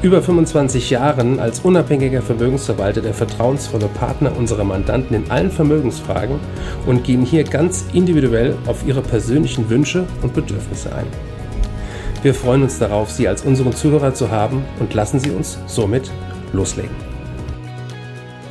über 25 Jahren als unabhängiger Vermögensverwalter der vertrauensvolle Partner unserer Mandanten in allen Vermögensfragen und gehen hier ganz individuell auf ihre persönlichen Wünsche und Bedürfnisse ein. Wir freuen uns darauf, Sie als unseren Zuhörer zu haben und lassen Sie uns somit loslegen.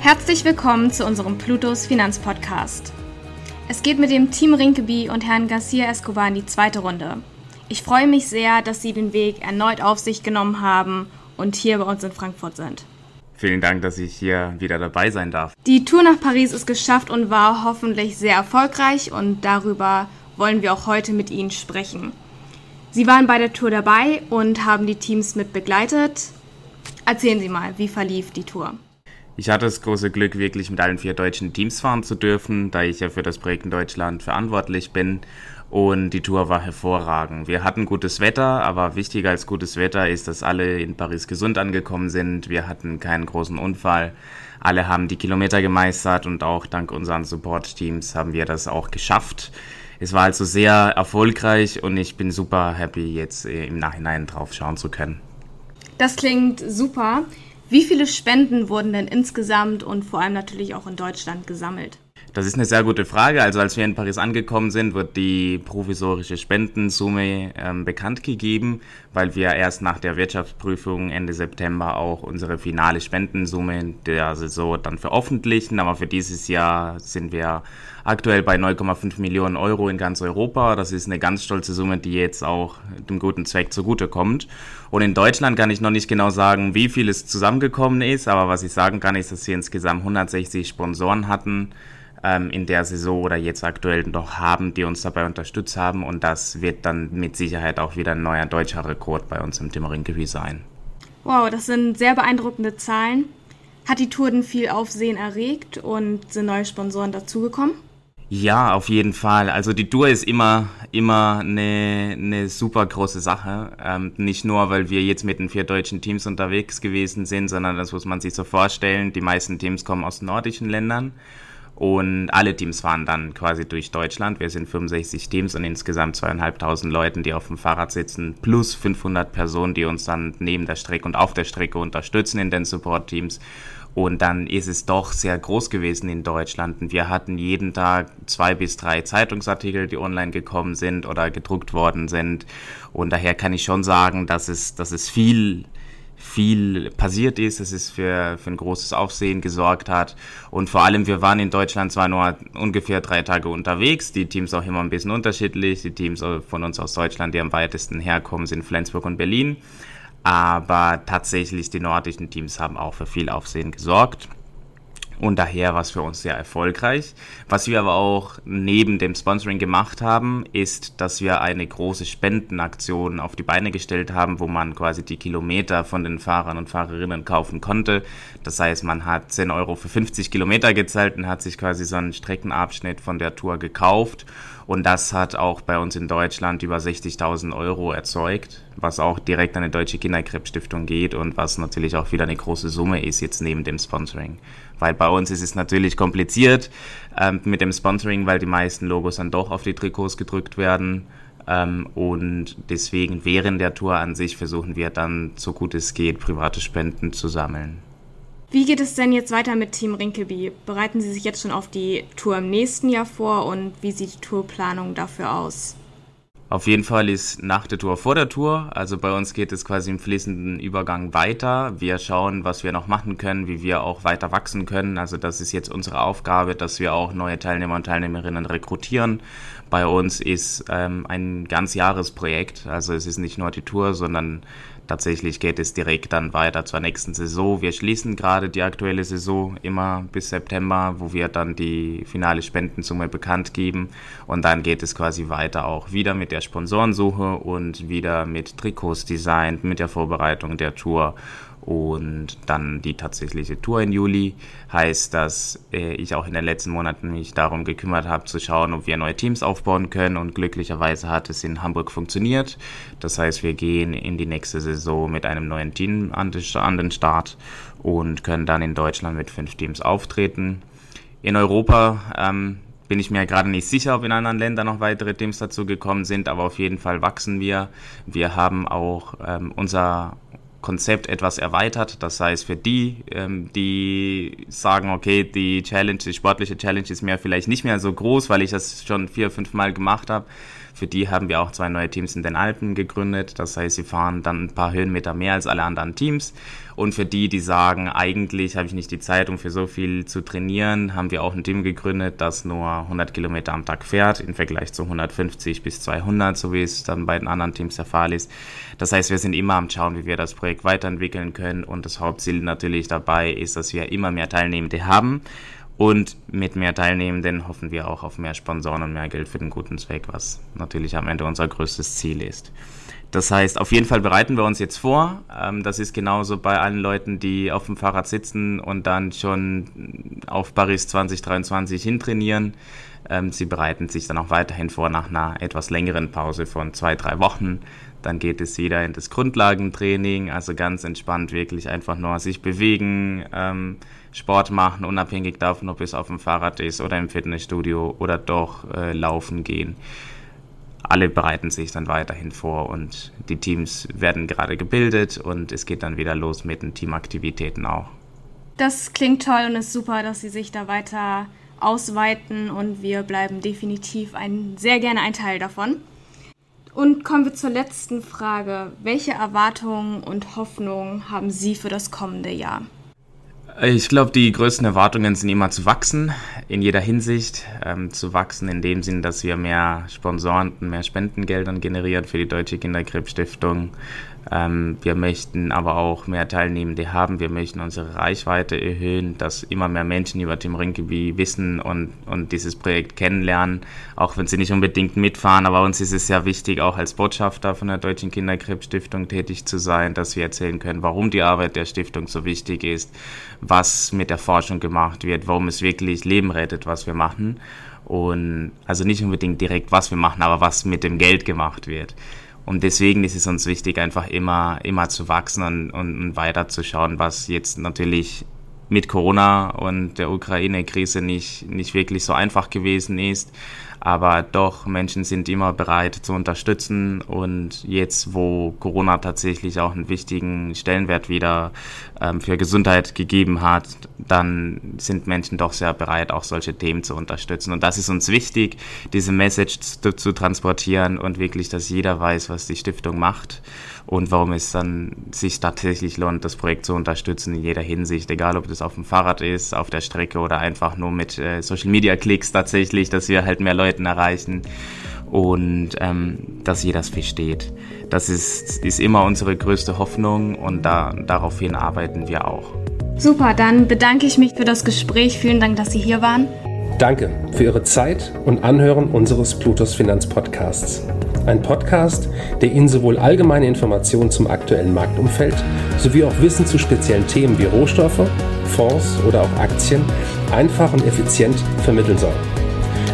Herzlich willkommen zu unserem Plutos Finanzpodcast. Es geht mit dem Team Rinkeby und Herrn Garcia Escobar in die zweite Runde. Ich freue mich sehr, dass Sie den Weg erneut auf sich genommen haben und hier bei uns in Frankfurt sind. Vielen Dank, dass ich hier wieder dabei sein darf. Die Tour nach Paris ist geschafft und war hoffentlich sehr erfolgreich und darüber wollen wir auch heute mit Ihnen sprechen. Sie waren bei der Tour dabei und haben die Teams mit begleitet. Erzählen Sie mal, wie verlief die Tour? Ich hatte das große Glück, wirklich mit allen vier deutschen Teams fahren zu dürfen, da ich ja für das Projekt in Deutschland verantwortlich bin und die Tour war hervorragend. Wir hatten gutes Wetter, aber wichtiger als gutes Wetter ist, dass alle in Paris gesund angekommen sind. Wir hatten keinen großen Unfall. Alle haben die Kilometer gemeistert und auch dank unseren Support-Teams haben wir das auch geschafft. Es war also sehr erfolgreich und ich bin super happy, jetzt äh, im Nachhinein drauf schauen zu können. Das klingt super. Wie viele Spenden wurden denn insgesamt und vor allem natürlich auch in Deutschland gesammelt? Das ist eine sehr gute Frage. Also als wir in Paris angekommen sind, wird die provisorische Spendensumme ähm, bekannt gegeben, weil wir erst nach der Wirtschaftsprüfung Ende September auch unsere finale Spendensumme der Saison dann veröffentlichen. Aber für dieses Jahr sind wir aktuell bei 9,5 Millionen Euro in ganz Europa. Das ist eine ganz stolze Summe, die jetzt auch dem guten Zweck zugutekommt. Und in Deutschland kann ich noch nicht genau sagen, wie viel es zusammengekommen ist, aber was ich sagen kann, ist, dass wir insgesamt 160 Sponsoren hatten ähm, in der Saison oder jetzt aktuell noch haben, die uns dabei unterstützt haben. Und das wird dann mit Sicherheit auch wieder ein neuer deutscher Rekord bei uns im Timmering sein. Wow, das sind sehr beeindruckende Zahlen. Hat die Tour denn viel Aufsehen erregt und sind neue Sponsoren dazugekommen? Ja, auf jeden Fall. Also die Tour ist immer, immer eine, eine super große Sache. Ähm, nicht nur, weil wir jetzt mit den vier deutschen Teams unterwegs gewesen sind, sondern das muss man sich so vorstellen. Die meisten Teams kommen aus nordischen Ländern und alle Teams fahren dann quasi durch Deutschland. Wir sind 65 Teams und insgesamt zweieinhalbtausend Leuten, die auf dem Fahrrad sitzen, plus 500 Personen, die uns dann neben der Strecke und auf der Strecke unterstützen in den Support-Teams. Und dann ist es doch sehr groß gewesen in Deutschland. Und wir hatten jeden Tag zwei bis drei Zeitungsartikel, die online gekommen sind oder gedruckt worden sind. Und daher kann ich schon sagen, dass es, dass es viel viel passiert ist, dass es für, für ein großes Aufsehen gesorgt hat. Und vor allem, wir waren in Deutschland zwar nur ungefähr drei Tage unterwegs, die Teams auch immer ein bisschen unterschiedlich. Die Teams von uns aus Deutschland, die am weitesten herkommen, sind Flensburg und Berlin. Aber tatsächlich die nordischen Teams haben auch für viel Aufsehen gesorgt und daher war es für uns sehr erfolgreich. Was wir aber auch neben dem Sponsoring gemacht haben, ist, dass wir eine große Spendenaktion auf die Beine gestellt haben, wo man quasi die Kilometer von den Fahrern und Fahrerinnen kaufen konnte. Das heißt, man hat 10 Euro für 50 Kilometer gezahlt und hat sich quasi so einen Streckenabschnitt von der Tour gekauft. Und das hat auch bei uns in Deutschland über 60.000 Euro erzeugt, was auch direkt an die Deutsche Kinderkrebsstiftung geht und was natürlich auch wieder eine große Summe ist jetzt neben dem Sponsoring. Weil bei uns ist es natürlich kompliziert ähm, mit dem Sponsoring, weil die meisten Logos dann doch auf die Trikots gedrückt werden. Ähm, und deswegen während der Tour an sich versuchen wir dann, so gut es geht, private Spenden zu sammeln. Wie geht es denn jetzt weiter mit Team Rinkeby? Bereiten Sie sich jetzt schon auf die Tour im nächsten Jahr vor und wie sieht die Tourplanung dafür aus? Auf jeden Fall ist nach der Tour vor der Tour. Also bei uns geht es quasi im fließenden Übergang weiter. Wir schauen, was wir noch machen können, wie wir auch weiter wachsen können. Also das ist jetzt unsere Aufgabe, dass wir auch neue Teilnehmer und Teilnehmerinnen rekrutieren. Bei uns ist ähm, ein ganz Jahresprojekt. Also es ist nicht nur die Tour, sondern Tatsächlich geht es direkt dann weiter zur nächsten Saison. Wir schließen gerade die aktuelle Saison immer bis September, wo wir dann die finale Spendensumme bekannt geben. Und dann geht es quasi weiter auch wieder mit der Sponsorensuche und wieder mit Trikots designt, mit der Vorbereitung der Tour und dann die tatsächliche Tour im Juli. Heißt, dass äh, ich auch in den letzten Monaten mich darum gekümmert habe, zu schauen, ob wir neue Teams aufbauen können und glücklicherweise hat es in Hamburg funktioniert. Das heißt, wir gehen in die nächste Saison mit einem neuen Team an den Start und können dann in Deutschland mit fünf Teams auftreten. In Europa ähm, bin ich mir gerade nicht sicher, ob in anderen Ländern noch weitere Teams dazu gekommen sind, aber auf jeden Fall wachsen wir. Wir haben auch ähm, unser Konzept etwas erweitert. Das heißt, für die, ähm, die sagen, okay, die Challenge, die sportliche Challenge ist mir vielleicht nicht mehr so groß, weil ich das schon vier, fünf Mal gemacht habe, für die haben wir auch zwei neue Teams in den Alpen gegründet. Das heißt, sie fahren dann ein paar Höhenmeter mehr als alle anderen Teams. Und für die, die sagen, eigentlich habe ich nicht die Zeit, um für so viel zu trainieren, haben wir auch ein Team gegründet, das nur 100 Kilometer am Tag fährt, im Vergleich zu 150 bis 200, so wie es dann bei den anderen Teams der Fall ist. Das heißt, wir sind immer am Schauen, wie wir das Projekt weiterentwickeln können. Und das Hauptziel natürlich dabei ist, dass wir immer mehr Teilnehmende haben und mit mehr Teilnehmenden hoffen wir auch auf mehr Sponsoren und mehr Geld für den guten Zweck, was natürlich am Ende unser größtes Ziel ist. Das heißt, auf jeden Fall bereiten wir uns jetzt vor. Ähm, das ist genauso bei allen Leuten, die auf dem Fahrrad sitzen und dann schon auf Paris 2023 hintrainieren. Ähm, sie bereiten sich dann auch weiterhin vor nach einer etwas längeren Pause von zwei, drei Wochen. Dann geht es wieder in das Grundlagentraining, also ganz entspannt wirklich einfach nur sich bewegen, ähm, Sport machen, unabhängig davon, ob es auf dem Fahrrad ist oder im Fitnessstudio oder doch äh, laufen gehen. Alle bereiten sich dann weiterhin vor und die Teams werden gerade gebildet und es geht dann wieder los mit den Teamaktivitäten auch. Das klingt toll und ist super, dass Sie sich da weiter ausweiten und wir bleiben definitiv ein, sehr gerne ein Teil davon. Und kommen wir zur letzten Frage. Welche Erwartungen und Hoffnungen haben Sie für das kommende Jahr? Ich glaube, die größten Erwartungen sind immer zu wachsen, in jeder Hinsicht. Ähm, zu wachsen in dem Sinn, dass wir mehr Sponsoren und mehr Spendengeldern generieren für die Deutsche Kinderkrebsstiftung. Ähm, wir möchten aber auch mehr Teilnehmende haben. Wir möchten unsere Reichweite erhöhen, dass immer mehr Menschen über Team Rinkeby wissen und, und dieses Projekt kennenlernen, auch wenn sie nicht unbedingt mitfahren. Aber uns ist es sehr wichtig, auch als Botschafter von der Deutschen Kinderkrebsstiftung tätig zu sein, dass wir erzählen können, warum die Arbeit der Stiftung so wichtig ist, was mit der Forschung gemacht wird, warum es wirklich Leben rettet, was wir machen. Und also nicht unbedingt direkt, was wir machen, aber was mit dem Geld gemacht wird. Und deswegen ist es uns wichtig, einfach immer, immer zu wachsen und, und schauen, was jetzt natürlich mit Corona und der Ukraine-Krise nicht, nicht wirklich so einfach gewesen ist. Aber doch, Menschen sind immer bereit zu unterstützen. Und jetzt, wo Corona tatsächlich auch einen wichtigen Stellenwert wieder ähm, für Gesundheit gegeben hat, dann sind Menschen doch sehr bereit, auch solche Themen zu unterstützen. Und das ist uns wichtig, diese Message zu, zu transportieren und wirklich, dass jeder weiß, was die Stiftung macht und warum es dann sich tatsächlich lohnt, das Projekt zu unterstützen in jeder Hinsicht, egal ob das auf dem Fahrrad ist, auf der Strecke oder einfach nur mit äh, Social Media Klicks tatsächlich, dass wir halt mehr Leuten erreichen und ähm, dass jeder das versteht. Das ist, ist immer unsere größte Hoffnung und da, daraufhin arbeiten wir auch. Super, dann bedanke ich mich für das Gespräch. Vielen Dank, dass Sie hier waren. Danke für Ihre Zeit und Anhören unseres Plutos Finanzpodcasts. Ein Podcast, der Ihnen sowohl allgemeine Informationen zum aktuellen Marktumfeld sowie auch Wissen zu speziellen Themen wie Rohstoffe, Fonds oder auch Aktien einfach und effizient vermitteln soll.